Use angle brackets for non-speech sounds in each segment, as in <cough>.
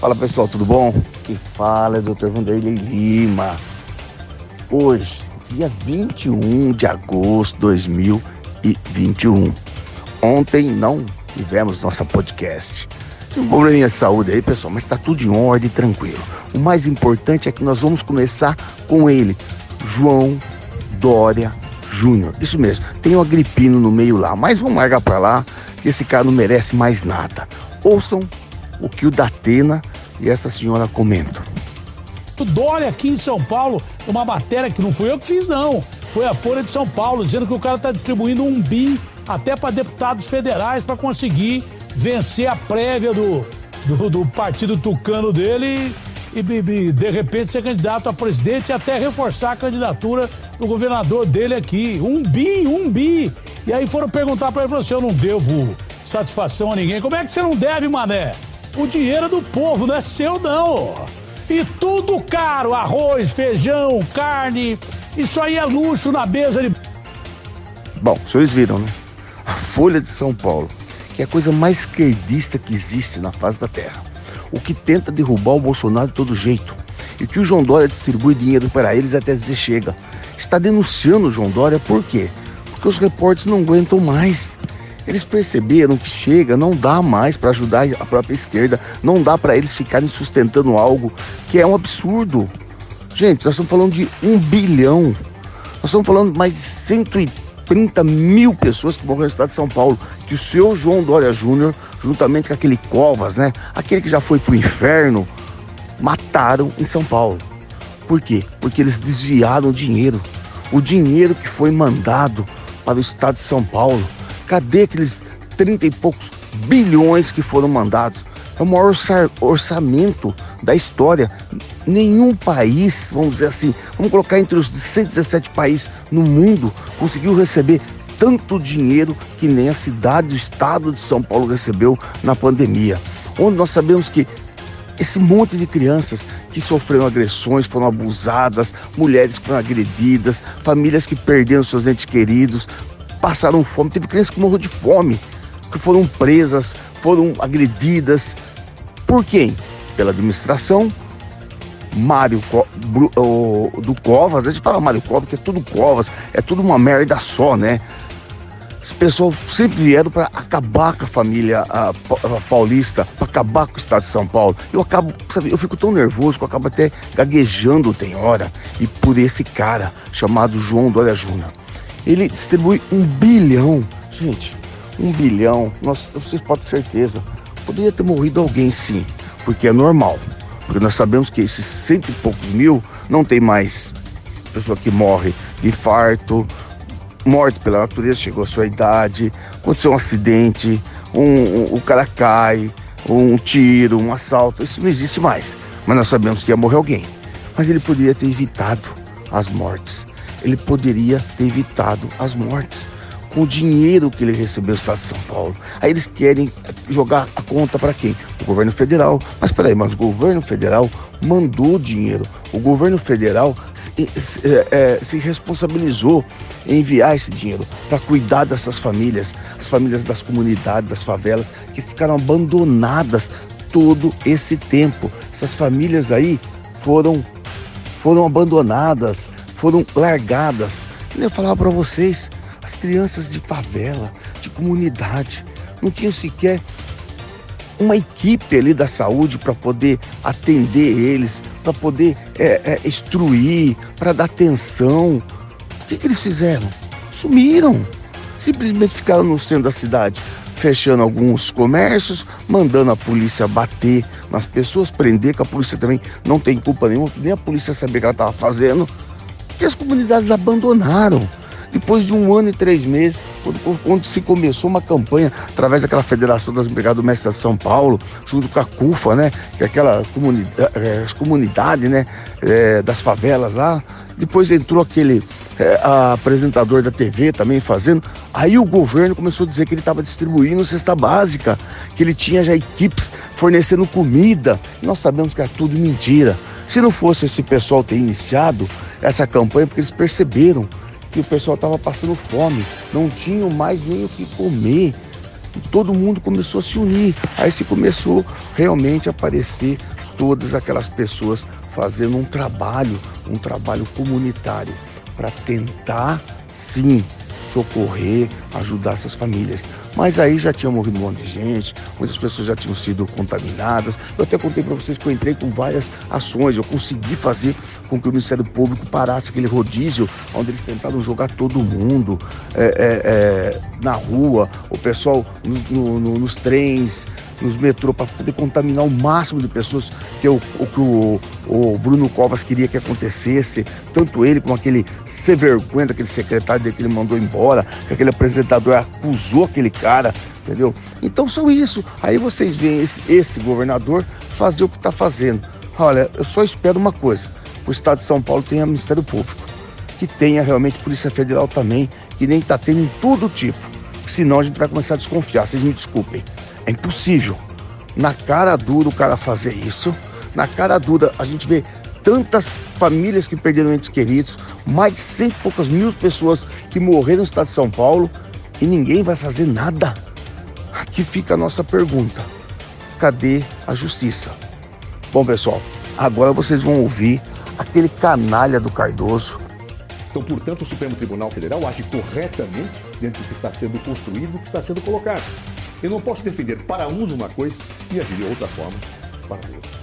Fala pessoal, tudo bom? Quem fala é o Dr. Vanderlei Lima. Hoje, dia 21 de agosto de 2021. Ontem não tivemos nossa podcast. Tem um probleminha de saúde aí, pessoal, mas está tudo em ordem, tranquilo. O mais importante é que nós vamos começar com ele, João Dória Júnior. Isso mesmo, tem um agripino no meio lá, mas vamos largar para lá, que esse cara não merece mais nada. Ouçam o que o Datena e essa senhora comentam. O Dória aqui em São Paulo, uma matéria que não fui eu que fiz, não. Foi a Folha de São Paulo, dizendo que o cara está distribuindo um BIM até para deputados federais para conseguir vencer a prévia do, do, do, partido tucano dele e, e, de repente ser candidato a presidente e até reforçar a candidatura do governador dele aqui. Um bi, um bi. E aí foram perguntar para ele, falou assim, eu não devo satisfação a ninguém. Como é que você não deve, mané? O dinheiro do povo, não é seu não. E tudo caro, arroz, feijão, carne, isso aí é luxo na mesa de... Bom, senhores viram, né? A Folha de São Paulo, que é a coisa mais esquerdista que existe na face da terra. O que tenta derrubar o Bolsonaro de todo jeito. E que o João Dória distribui dinheiro para eles até dizer chega. Está denunciando o João Dória por quê? Porque os repórteres não aguentam mais. Eles perceberam que chega, não dá mais para ajudar a própria esquerda, não dá para eles ficarem sustentando algo que é um absurdo. Gente, nós estamos falando de um bilhão. Nós estamos falando de mais de 130 mil pessoas que morreram no estado de São Paulo. Que o seu João Dória Júnior, juntamente com aquele Covas, né? Aquele que já foi pro inferno, mataram em São Paulo. Por quê? Porque eles desviaram o dinheiro. O dinheiro que foi mandado para o estado de São Paulo Cadê aqueles 30 e poucos bilhões que foram mandados? É o maior orçamento da história. Nenhum país, vamos dizer assim, vamos colocar entre os 117 países no mundo, conseguiu receber tanto dinheiro que nem a cidade, o estado de São Paulo recebeu na pandemia. Onde nós sabemos que esse monte de crianças que sofreram agressões, foram abusadas, mulheres que foram agredidas, famílias que perderam seus entes queridos, passaram fome, teve crianças que morreram de fome, que foram presas, foram agredidas. Por quem? Pela administração. Mário do Covas, a gente fala Mário Covas, que é tudo Covas, é tudo uma merda só, né? Esse pessoal sempre vieram para acabar com a família a, a paulista, para acabar com o estado de São Paulo. Eu acabo, sabe, eu fico tão nervoso que eu acabo até gaguejando tem hora. E por esse cara chamado João Dória Júnior. Ele distribui um bilhão. Gente, um bilhão. Nós, vocês podem ter certeza. Poderia ter morrido alguém sim, porque é normal. Porque nós sabemos que esses cento e poucos mil não tem mais pessoa que morre de infarto, morte pela natureza, chegou a sua idade, aconteceu um acidente, um, um, o cara cai, um tiro, um assalto, isso não existe mais. Mas nós sabemos que ia morrer alguém. Mas ele poderia ter evitado as mortes ele poderia ter evitado as mortes com o dinheiro que ele recebeu do Estado de São Paulo. Aí eles querem jogar a conta para quem? O governo federal. Mas peraí, mas o governo federal mandou dinheiro. O governo federal se, se, é, se responsabilizou em enviar esse dinheiro para cuidar dessas famílias, as famílias das comunidades, das favelas, que ficaram abandonadas todo esse tempo. Essas famílias aí foram, foram abandonadas, foram largadas. E eu falava para vocês, as crianças de favela, de comunidade, não tinham sequer uma equipe ali da saúde para poder atender eles, para poder é, é, instruir, para dar atenção. O que, que eles fizeram? Sumiram. Simplesmente ficaram no centro da cidade, fechando alguns comércios, mandando a polícia bater nas pessoas, prender, que a polícia também não tem culpa nenhuma, nem a polícia sabia o que ela estava fazendo que as comunidades abandonaram. Depois de um ano e três meses, quando, quando se começou uma campanha através daquela Federação das Brigadas Domésticas de São Paulo, junto com a CUFA, né? Que é aquela comunidade, é, comunidade né? É, das favelas lá. Depois entrou aquele é, apresentador da TV também fazendo. Aí o governo começou a dizer que ele estava distribuindo cesta básica, que ele tinha já equipes fornecendo comida. Nós sabemos que é tudo mentira. Se não fosse esse pessoal ter iniciado essa campanha, porque eles perceberam que o pessoal estava passando fome, não tinham mais nem o que comer. todo mundo começou a se unir. Aí se começou realmente a aparecer todas aquelas pessoas fazendo um trabalho, um trabalho comunitário para tentar sim socorrer, ajudar essas famílias. Mas aí já tinha morrido um monte de gente, muitas pessoas já tinham sido contaminadas. Eu até contei para vocês que eu entrei com várias ações, eu consegui fazer com que o Ministério Público parasse aquele rodízio onde eles tentaram jogar todo mundo é, é, é, na rua, o pessoal no, no, nos trens, nos metrô para poder contaminar o máximo de pessoas que o, o que o, o, Bruno Covas queria que acontecesse, tanto ele como aquele ser vergonha daquele secretário dele que ele mandou embora, que aquele apresentador acusou aquele cara, entendeu? Então são isso. Aí vocês veem esse, esse governador fazer o que está fazendo. Olha, eu só espero uma coisa: o Estado de São Paulo tenha Ministério Público, que tenha realmente Polícia Federal também, que nem está tendo em todo tipo. Senão a gente vai começar a desconfiar, vocês me desculpem. É impossível. Na cara dura o cara fazer isso. Na cara dura a gente vê tantas famílias que perderam entes queridos, mais de cento e poucas mil pessoas que morreram no estado de São Paulo e ninguém vai fazer nada. Aqui fica a nossa pergunta: cadê a justiça? Bom, pessoal, agora vocês vão ouvir aquele canalha do Cardoso. Então, portanto, o Supremo Tribunal Federal age corretamente dentro do que está sendo construído, do que está sendo colocado. Eu não posso defender para uns uma coisa e agir de outra forma para outros.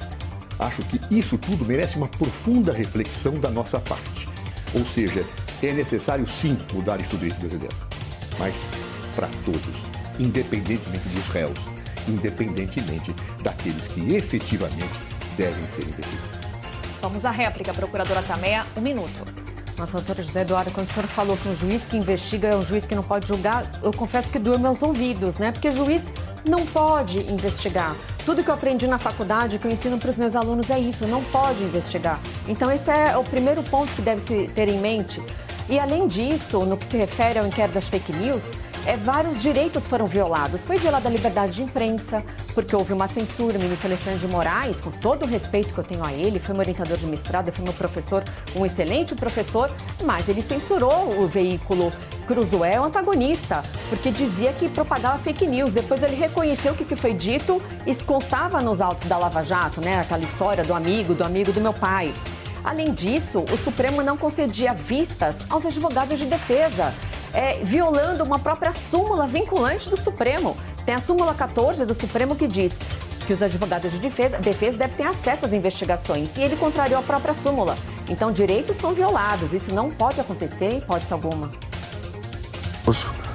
Acho que isso tudo merece uma profunda reflexão da nossa parte. Ou seja, é necessário sim mudar isso de presidente, mas para todos, independentemente dos réus, independentemente daqueles que efetivamente devem ser investidos. Vamos à réplica, procuradora Tameia, um minuto. Nossa, doutora José Eduardo, quando o senhor falou que um juiz que investiga é um juiz que não pode julgar, eu confesso que doeu meus ouvidos, né? Porque juiz não pode investigar. Tudo que eu aprendi na faculdade, que eu ensino para os meus alunos é isso, não pode investigar. Então, esse é o primeiro ponto que deve se ter em mente. E, além disso, no que se refere ao inquérito das fake news, é, vários direitos foram violados. Foi violada a liberdade de imprensa, porque houve uma censura. O ministro Alexandre de Moraes, com todo o respeito que eu tenho a ele, foi meu orientador de mestrado, foi meu professor, um excelente professor, mas ele censurou o veículo Cruzoé, o antagonista, porque dizia que propagava fake news. Depois ele reconheceu que o que foi dito constava nos autos da Lava Jato, né? Aquela história do amigo, do amigo do meu pai. Além disso, o Supremo não concedia vistas aos advogados de defesa é, violando uma própria súmula vinculante do Supremo. Tem a súmula 14 do Supremo que diz que os advogados de defesa, defesa devem ter acesso às investigações e ele contrariou a própria súmula. Então, direitos são violados. Isso não pode acontecer em hipótese alguma.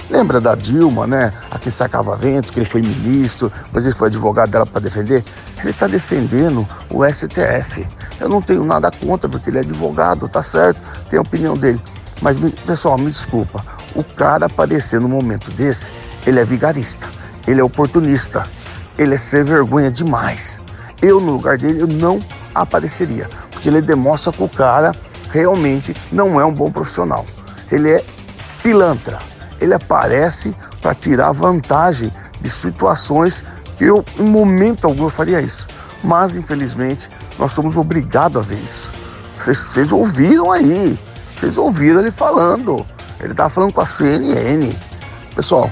Lembra da Dilma, né? A que sacava vento, que ele foi ministro, depois ele foi advogado dela para defender. Ele está defendendo o STF. Eu não tenho nada contra, porque ele é advogado, tá certo, tem a opinião dele. Mas, pessoal, me desculpa o cara aparecer no momento desse, ele é vigarista, ele é oportunista, ele é ser vergonha demais. Eu, no lugar dele, eu não apareceria, porque ele demonstra que o cara realmente não é um bom profissional. Ele é pilantra, ele aparece para tirar vantagem de situações que eu, em momento algum, eu faria isso. Mas, infelizmente, nós somos obrigados a ver isso. Vocês, vocês ouviram aí, vocês ouviram ele falando. Ele tava falando com a CNN. Pessoal,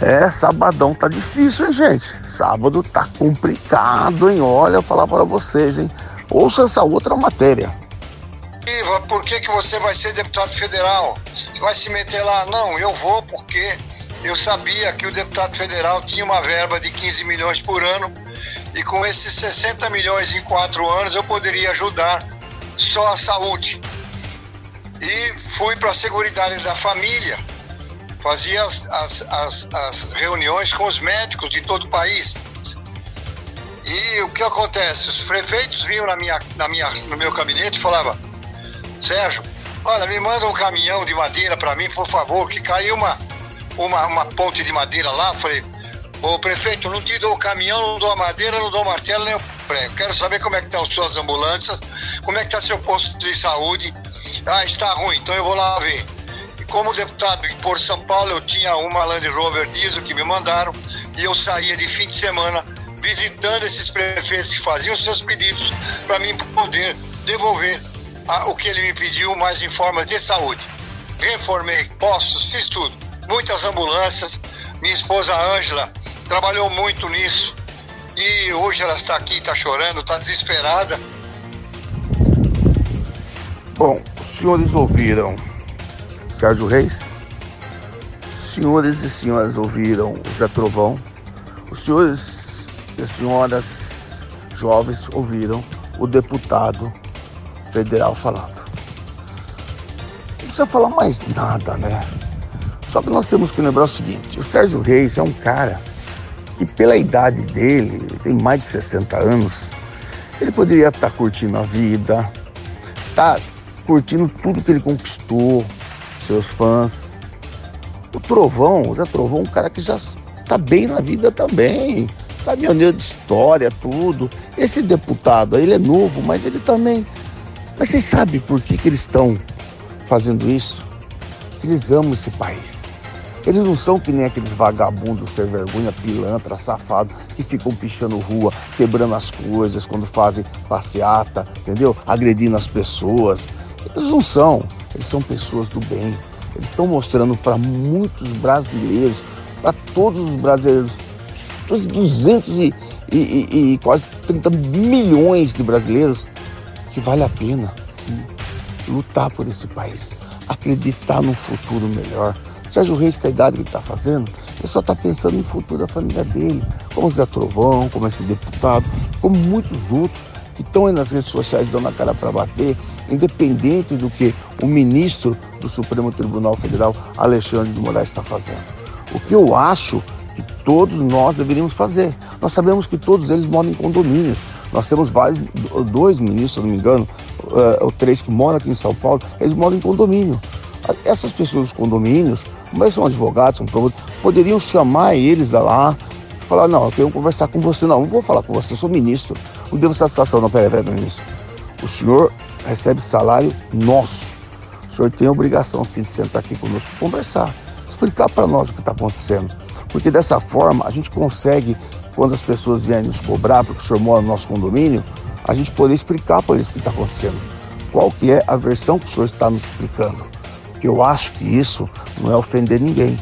é, sabadão tá difícil, hein, gente? Sábado tá complicado, hein? Olha, eu falar para vocês, hein? Ouça essa outra matéria. Iva, por que, que você vai ser deputado federal? Você vai se meter lá? Não, eu vou porque eu sabia que o deputado federal tinha uma verba de 15 milhões por ano e com esses 60 milhões em quatro anos eu poderia ajudar só a saúde e fui para a Seguridade da Família, fazia as, as, as, as, reuniões com os médicos de todo o país. E o que acontece? Os prefeitos vinham na minha, na minha, no meu gabinete e falavam, Sérgio, olha, me manda um caminhão de madeira para mim, por favor, que caiu uma, uma, uma ponte de madeira lá. Falei, ô prefeito, não te dou o caminhão, não dou a madeira, não dou martelo, nem o prego. Quero saber como é que estão as suas ambulâncias, como é que está seu posto de saúde, ah, está ruim, então eu vou lá ver. E como deputado por São Paulo, eu tinha uma Land Rover diesel que me mandaram e eu saía de fim de semana visitando esses prefeitos que faziam seus pedidos para mim poder devolver a, o que ele me pediu, mais em forma de saúde. Reformei postos, fiz tudo. Muitas ambulâncias, Minha esposa Ângela trabalhou muito nisso. E hoje ela está aqui, está chorando, está desesperada. Bom, senhores ouviram Sérgio Reis? Senhores e senhoras ouviram Zé Trovão? Os senhores e senhoras jovens ouviram o deputado federal falando. Não precisa falar mais nada, né? Só que nós temos que lembrar o seguinte: o Sérgio Reis é um cara que, pela idade dele, tem mais de 60 anos, ele poderia estar curtindo a vida, tá curtindo tudo que ele conquistou, seus fãs. O Trovão, o Zé Trovão, um cara que já está bem na vida também, caminhoneiro de história, tudo. Esse deputado, ele é novo, mas ele também. Mas vocês sabem por que, que eles estão fazendo isso? Eles amam esse país. Eles não são que nem aqueles vagabundos sem vergonha, pilantra, safado, que ficam pichando rua, quebrando as coisas quando fazem passeata, entendeu? Agredindo as pessoas. Eles não são. Eles são pessoas do bem. Eles estão mostrando para muitos brasileiros, para todos os brasileiros, os 200 e, e, e, e, quase 30 milhões de brasileiros, que vale a pena, sim, lutar por esse país, acreditar num futuro melhor. Sérgio Reis, com a idade que ele está fazendo, ele só está pensando no futuro da família dele, como Zé Trovão, como esse deputado, como muitos outros que estão aí nas redes sociais dando a cara para bater, independente do que o ministro do Supremo Tribunal Federal, Alexandre de Moraes, está fazendo. O que eu acho que todos nós deveríamos fazer. Nós sabemos que todos eles moram em condomínios. Nós temos vários, dois ministros, se não me engano, uh, ou três que moram aqui em São Paulo, eles moram em condomínio. Essas pessoas dos condomínios, mas são advogados, são promotores, poderiam chamar eles lá, falar, não, eu quero conversar com você. Não, não vou falar com você, eu sou ministro. Não devo satisfação, não, peraí, peraí, ministro. O senhor recebe salário nosso. O senhor tem a obrigação, sim, de sentar aqui conosco conversar, explicar para nós o que está acontecendo. Porque dessa forma a gente consegue, quando as pessoas vierem nos cobrar, porque o senhor mora no nosso condomínio, a gente poder explicar para eles o que está acontecendo. Qual que é a versão que o senhor está nos explicando. Que eu acho que isso não é ofender ninguém.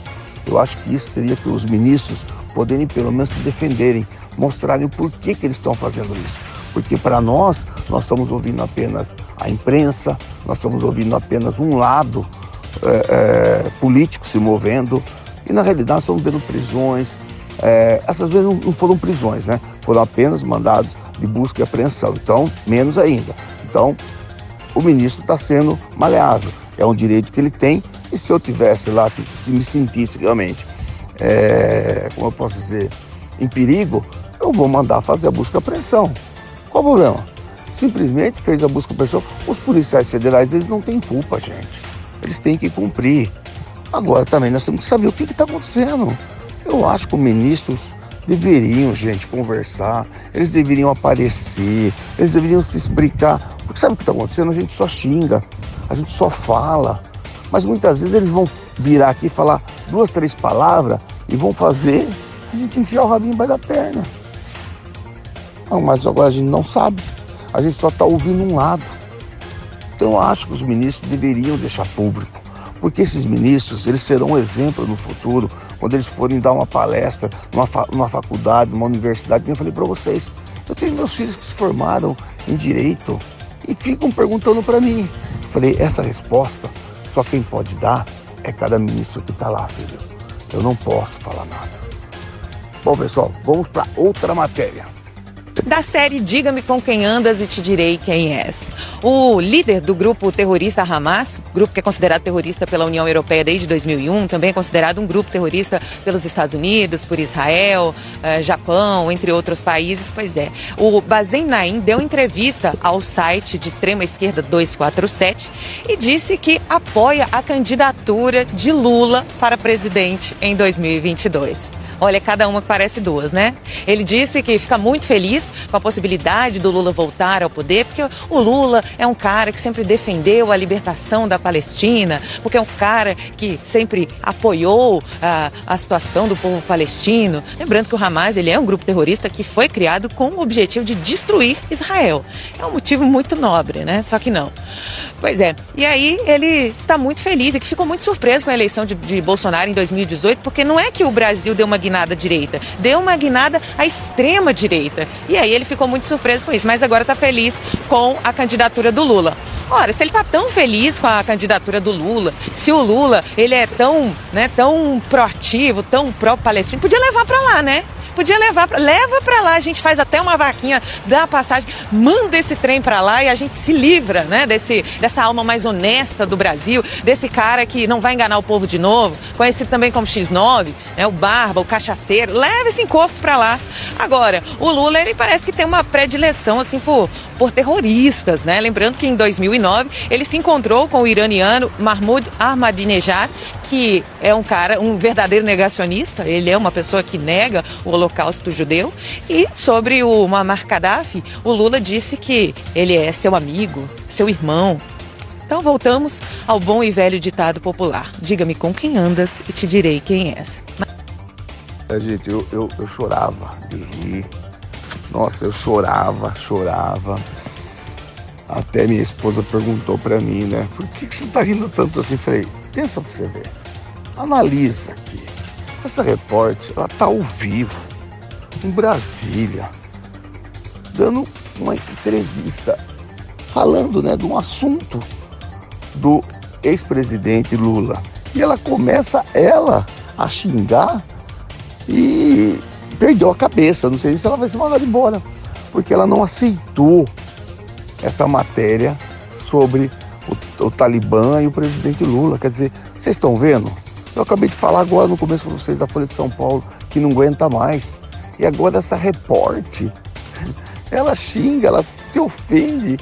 Eu acho que isso seria que os ministros poderem pelo menos se defenderem, mostrarem o porquê que eles estão fazendo isso. Porque para nós, nós estamos ouvindo apenas a imprensa, nós estamos ouvindo apenas um lado é, é, político se movendo, e na realidade estamos vendo prisões. É, essas vezes não, não foram prisões, né? Foram apenas mandados de busca e apreensão. Então, menos ainda. Então, o ministro está sendo maleável. É um direito que ele tem. E se eu tivesse lá, se me sentisse realmente, é, como eu posso dizer, em perigo, eu vou mandar fazer a busca e apreensão. Qual o problema? Simplesmente fez a busca apreensão. Os policiais federais, eles não têm culpa, gente. Eles têm que cumprir. Agora também nós temos que saber o que está acontecendo. Eu acho que os ministros deveriam, gente, conversar, eles deveriam aparecer, eles deveriam se explicar. Porque sabe o que está acontecendo? A gente só xinga, a gente só fala. Mas muitas vezes eles vão virar aqui falar duas, três palavras e vão fazer a gente enfiar o rabinho embaixo da perna. Mas agora a gente não sabe. A gente só está ouvindo um lado. Então eu acho que os ministros deveriam deixar público porque esses ministros eles serão um exemplo no futuro quando eles forem dar uma palestra numa, fa numa faculdade, numa universidade. Eu falei para vocês, eu tenho meus filhos que se formaram em direito e ficam perguntando para mim. Eu falei, essa resposta só quem pode dar é cada ministro que está lá, filho. Eu não posso falar nada. Bom, pessoal, vamos para outra matéria da série Diga-me com quem andas e te direi quem és. O líder do grupo terrorista Hamas, grupo que é considerado terrorista pela União Europeia desde 2001, também é considerado um grupo terrorista pelos Estados Unidos, por Israel, eh, Japão, entre outros países. Pois é, o Bazen Naim deu entrevista ao site de extrema esquerda 247 e disse que apoia a candidatura de Lula para presidente em 2022. Olha, cada uma que parece duas, né? Ele disse que fica muito feliz com a possibilidade do Lula voltar ao poder, porque o Lula é um cara que sempre defendeu a libertação da Palestina, porque é um cara que sempre apoiou a, a situação do povo palestino. Lembrando que o Hamas ele é um grupo terrorista que foi criado com o objetivo de destruir Israel. É um motivo muito nobre, né? Só que não. Pois é. E aí ele está muito feliz e que ficou muito surpreso com a eleição de, de Bolsonaro em 2018, porque não é que o Brasil deu uma guinada à direita, deu uma guinada à extrema direita. E aí ele ficou muito surpreso com isso, mas agora está feliz com a candidatura do Lula. Ora, se ele está tão feliz com a candidatura do Lula, se o Lula ele é tão, né, tão proativo, tão pró-palestino, podia levar para lá, né? Podia levar, pra, leva para lá, a gente faz até uma vaquinha, dá a passagem, manda esse trem para lá e a gente se livra, né, desse, dessa alma mais honesta do Brasil, desse cara que não vai enganar o povo de novo, conhecido também como X9, né, o barba, o cachaceiro, leva esse encosto para lá. Agora, o Lula, ele parece que tem uma predileção, assim, por, por terroristas, né? Lembrando que em 2009 ele se encontrou com o iraniano Mahmoud Ahmadinejad, que é um cara, um verdadeiro negacionista, ele é uma pessoa que nega o holocausto judeu. E sobre o Muammar Gaddafi, o Lula disse que ele é seu amigo, seu irmão. Então voltamos ao bom e velho ditado popular: diga-me com quem andas e te direi quem és. É, gente, eu, eu, eu chorava de rir. Nossa, eu chorava, chorava. Até minha esposa perguntou para mim, né? Por que, que você tá rindo tanto assim? Falei, pensa pra você ver. Analisa aqui. Essa repórter, ela tá ao vivo, em Brasília, dando uma entrevista, falando, né, de um assunto do ex-presidente Lula. E ela começa, ela, a xingar e perdeu a cabeça. Não sei se ela vai ser mandada embora, porque ela não aceitou essa matéria sobre o, o Talibã e o presidente Lula. Quer dizer, vocês estão vendo? Eu acabei de falar agora no começo para vocês da Folha de São Paulo que não aguenta mais. E agora essa reporte, ela xinga, ela se ofende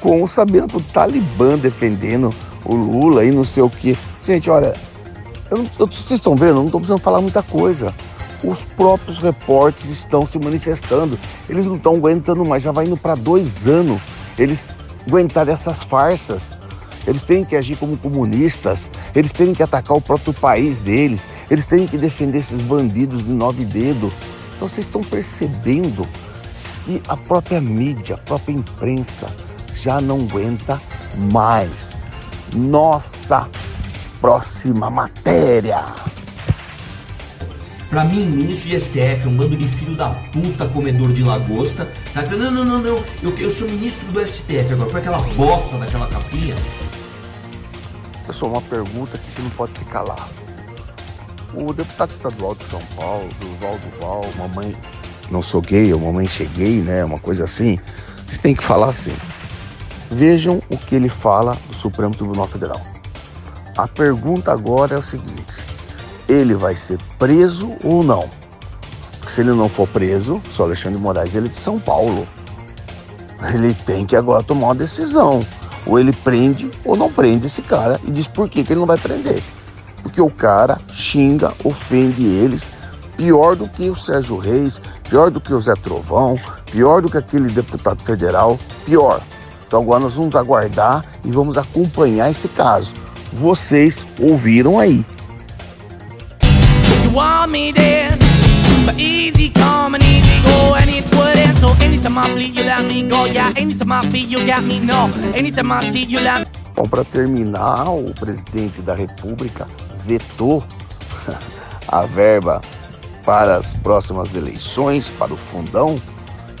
com sabendo do Talibã defendendo o Lula e não sei o que. Gente, olha, eu não, eu, vocês estão vendo? Eu não estou precisando falar muita coisa. Os próprios repórteres estão se manifestando. Eles não estão aguentando mais, já vai indo para dois anos eles aguentarem essas farsas. Eles têm que agir como comunistas, eles têm que atacar o próprio país deles, eles têm que defender esses bandidos de nove dedos. Então vocês estão percebendo que a própria mídia, a própria imprensa já não aguenta mais. Nossa próxima matéria. Pra mim, ministro de STF, um bando de filho da puta comedor de lagosta. Tá? Não, não, não, não. Eu, eu sou ministro do STF agora. Foi aquela bosta daquela capinha. Pessoal, uma pergunta que não pode se calar. O deputado estadual de São Paulo, Duval Duval, mamãe não sou gay, ou mamãe cheguei, né? Uma coisa assim. Vocês têm que falar assim. Vejam o que ele fala do Supremo Tribunal Federal. A pergunta agora é o seguinte: ele vai ser preso ou não. Se ele não for preso, só Alexandre de Moraes ele é de São Paulo. Ele tem que agora tomar uma decisão. Ou ele prende ou não prende esse cara e diz por que ele não vai prender. Porque o cara xinga, ofende eles, pior do que o Sérgio Reis, pior do que o Zé Trovão, pior do que aquele deputado federal, pior. Então agora nós vamos aguardar e vamos acompanhar esse caso. Vocês ouviram aí. But easy come and easy go, and it wouldn't. So anytime I bleed, you let me go. Yeah, anytime I feel, you got me. No, anytime I see, you let me. Bom, para terminar, o presidente da República vetou <laughs> a verba para as próximas eleições, para o fundão.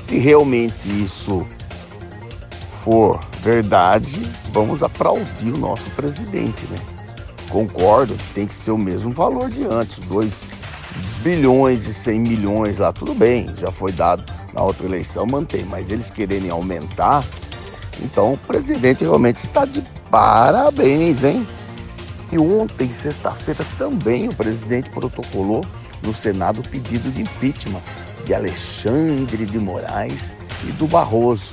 Se realmente isso for verdade, vamos aplaudir o nosso presidente, né? Concordo tem que ser o mesmo valor de antes, 2 bilhões e 100 milhões lá, tudo bem, já foi dado na outra eleição, mantém, mas eles quererem aumentar, então o presidente realmente está de parabéns, hein? E ontem, sexta-feira, também o presidente protocolou no Senado o pedido de impeachment de Alexandre de Moraes e do Barroso.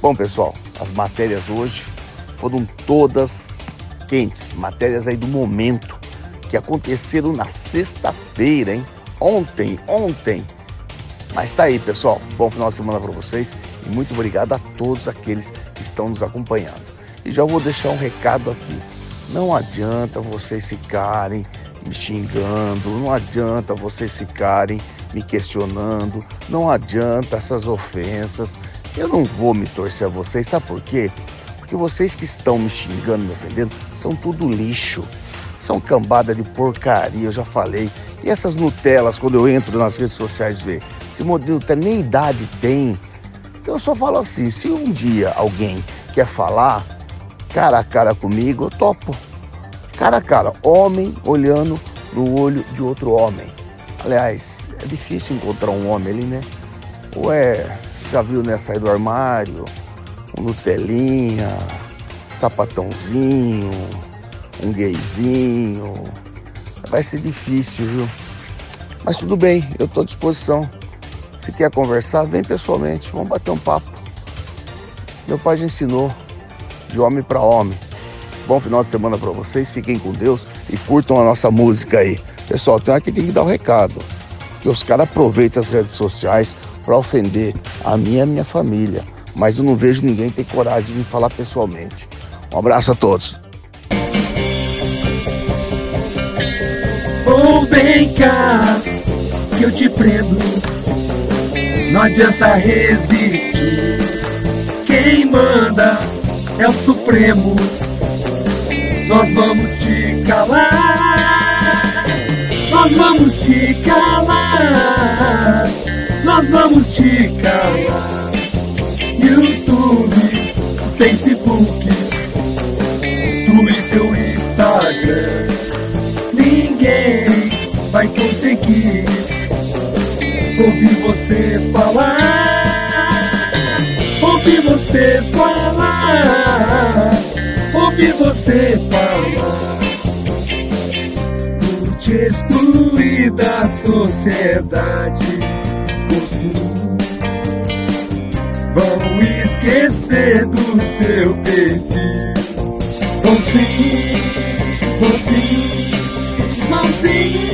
Bom, pessoal, as matérias hoje foram todas quentes, matérias aí do momento que aconteceram na sexta-feira, hein? ontem, ontem. Mas tá aí, pessoal. Bom final de semana para vocês e muito obrigado a todos aqueles que estão nos acompanhando. E já vou deixar um recado aqui. Não adianta vocês ficarem me xingando, não adianta vocês ficarem me questionando, não adianta essas ofensas. Eu não vou me torcer a vocês, sabe por quê? Porque vocês que estão me xingando, me ofendendo, são tudo lixo. São cambada de porcaria, eu já falei. E essas Nutelas, quando eu entro nas redes sociais ver, esse modelo Nutella nem idade tem. Então eu só falo assim, se um dia alguém quer falar cara a cara comigo, eu topo. Cara a cara, homem olhando no olho de outro homem. Aliás, é difícil encontrar um homem ali, né? Ou é, já viu, né, sair do armário, um Nutelinha, sapatãozinho, um gayzinho. Vai ser difícil, viu? Mas tudo bem, eu estou à disposição. Se quer conversar, vem pessoalmente, vamos bater um papo. Meu pai já ensinou, de homem para homem. Bom final de semana para vocês, fiquem com Deus e curtam a nossa música aí. Pessoal, tem aqui tem que dar o um recado. Que os caras aproveitam as redes sociais para ofender a minha e a minha família. Mas eu não vejo ninguém ter coragem de me falar pessoalmente. Um abraço a todos. Oh, vem cá, que eu te prendo. Não adianta resistir. Quem manda é o Supremo. Nós vamos te calar. Nós vamos te calar. Nós vamos te calar. YouTube, Facebook, Twitter, Instagram. Ninguém vai conseguir ouvir você falar. Falar. Ouvir você falar. Por te excluir da sociedade. Você vão esquecer do seu perfil. Vão sim, vão sim, vão sim.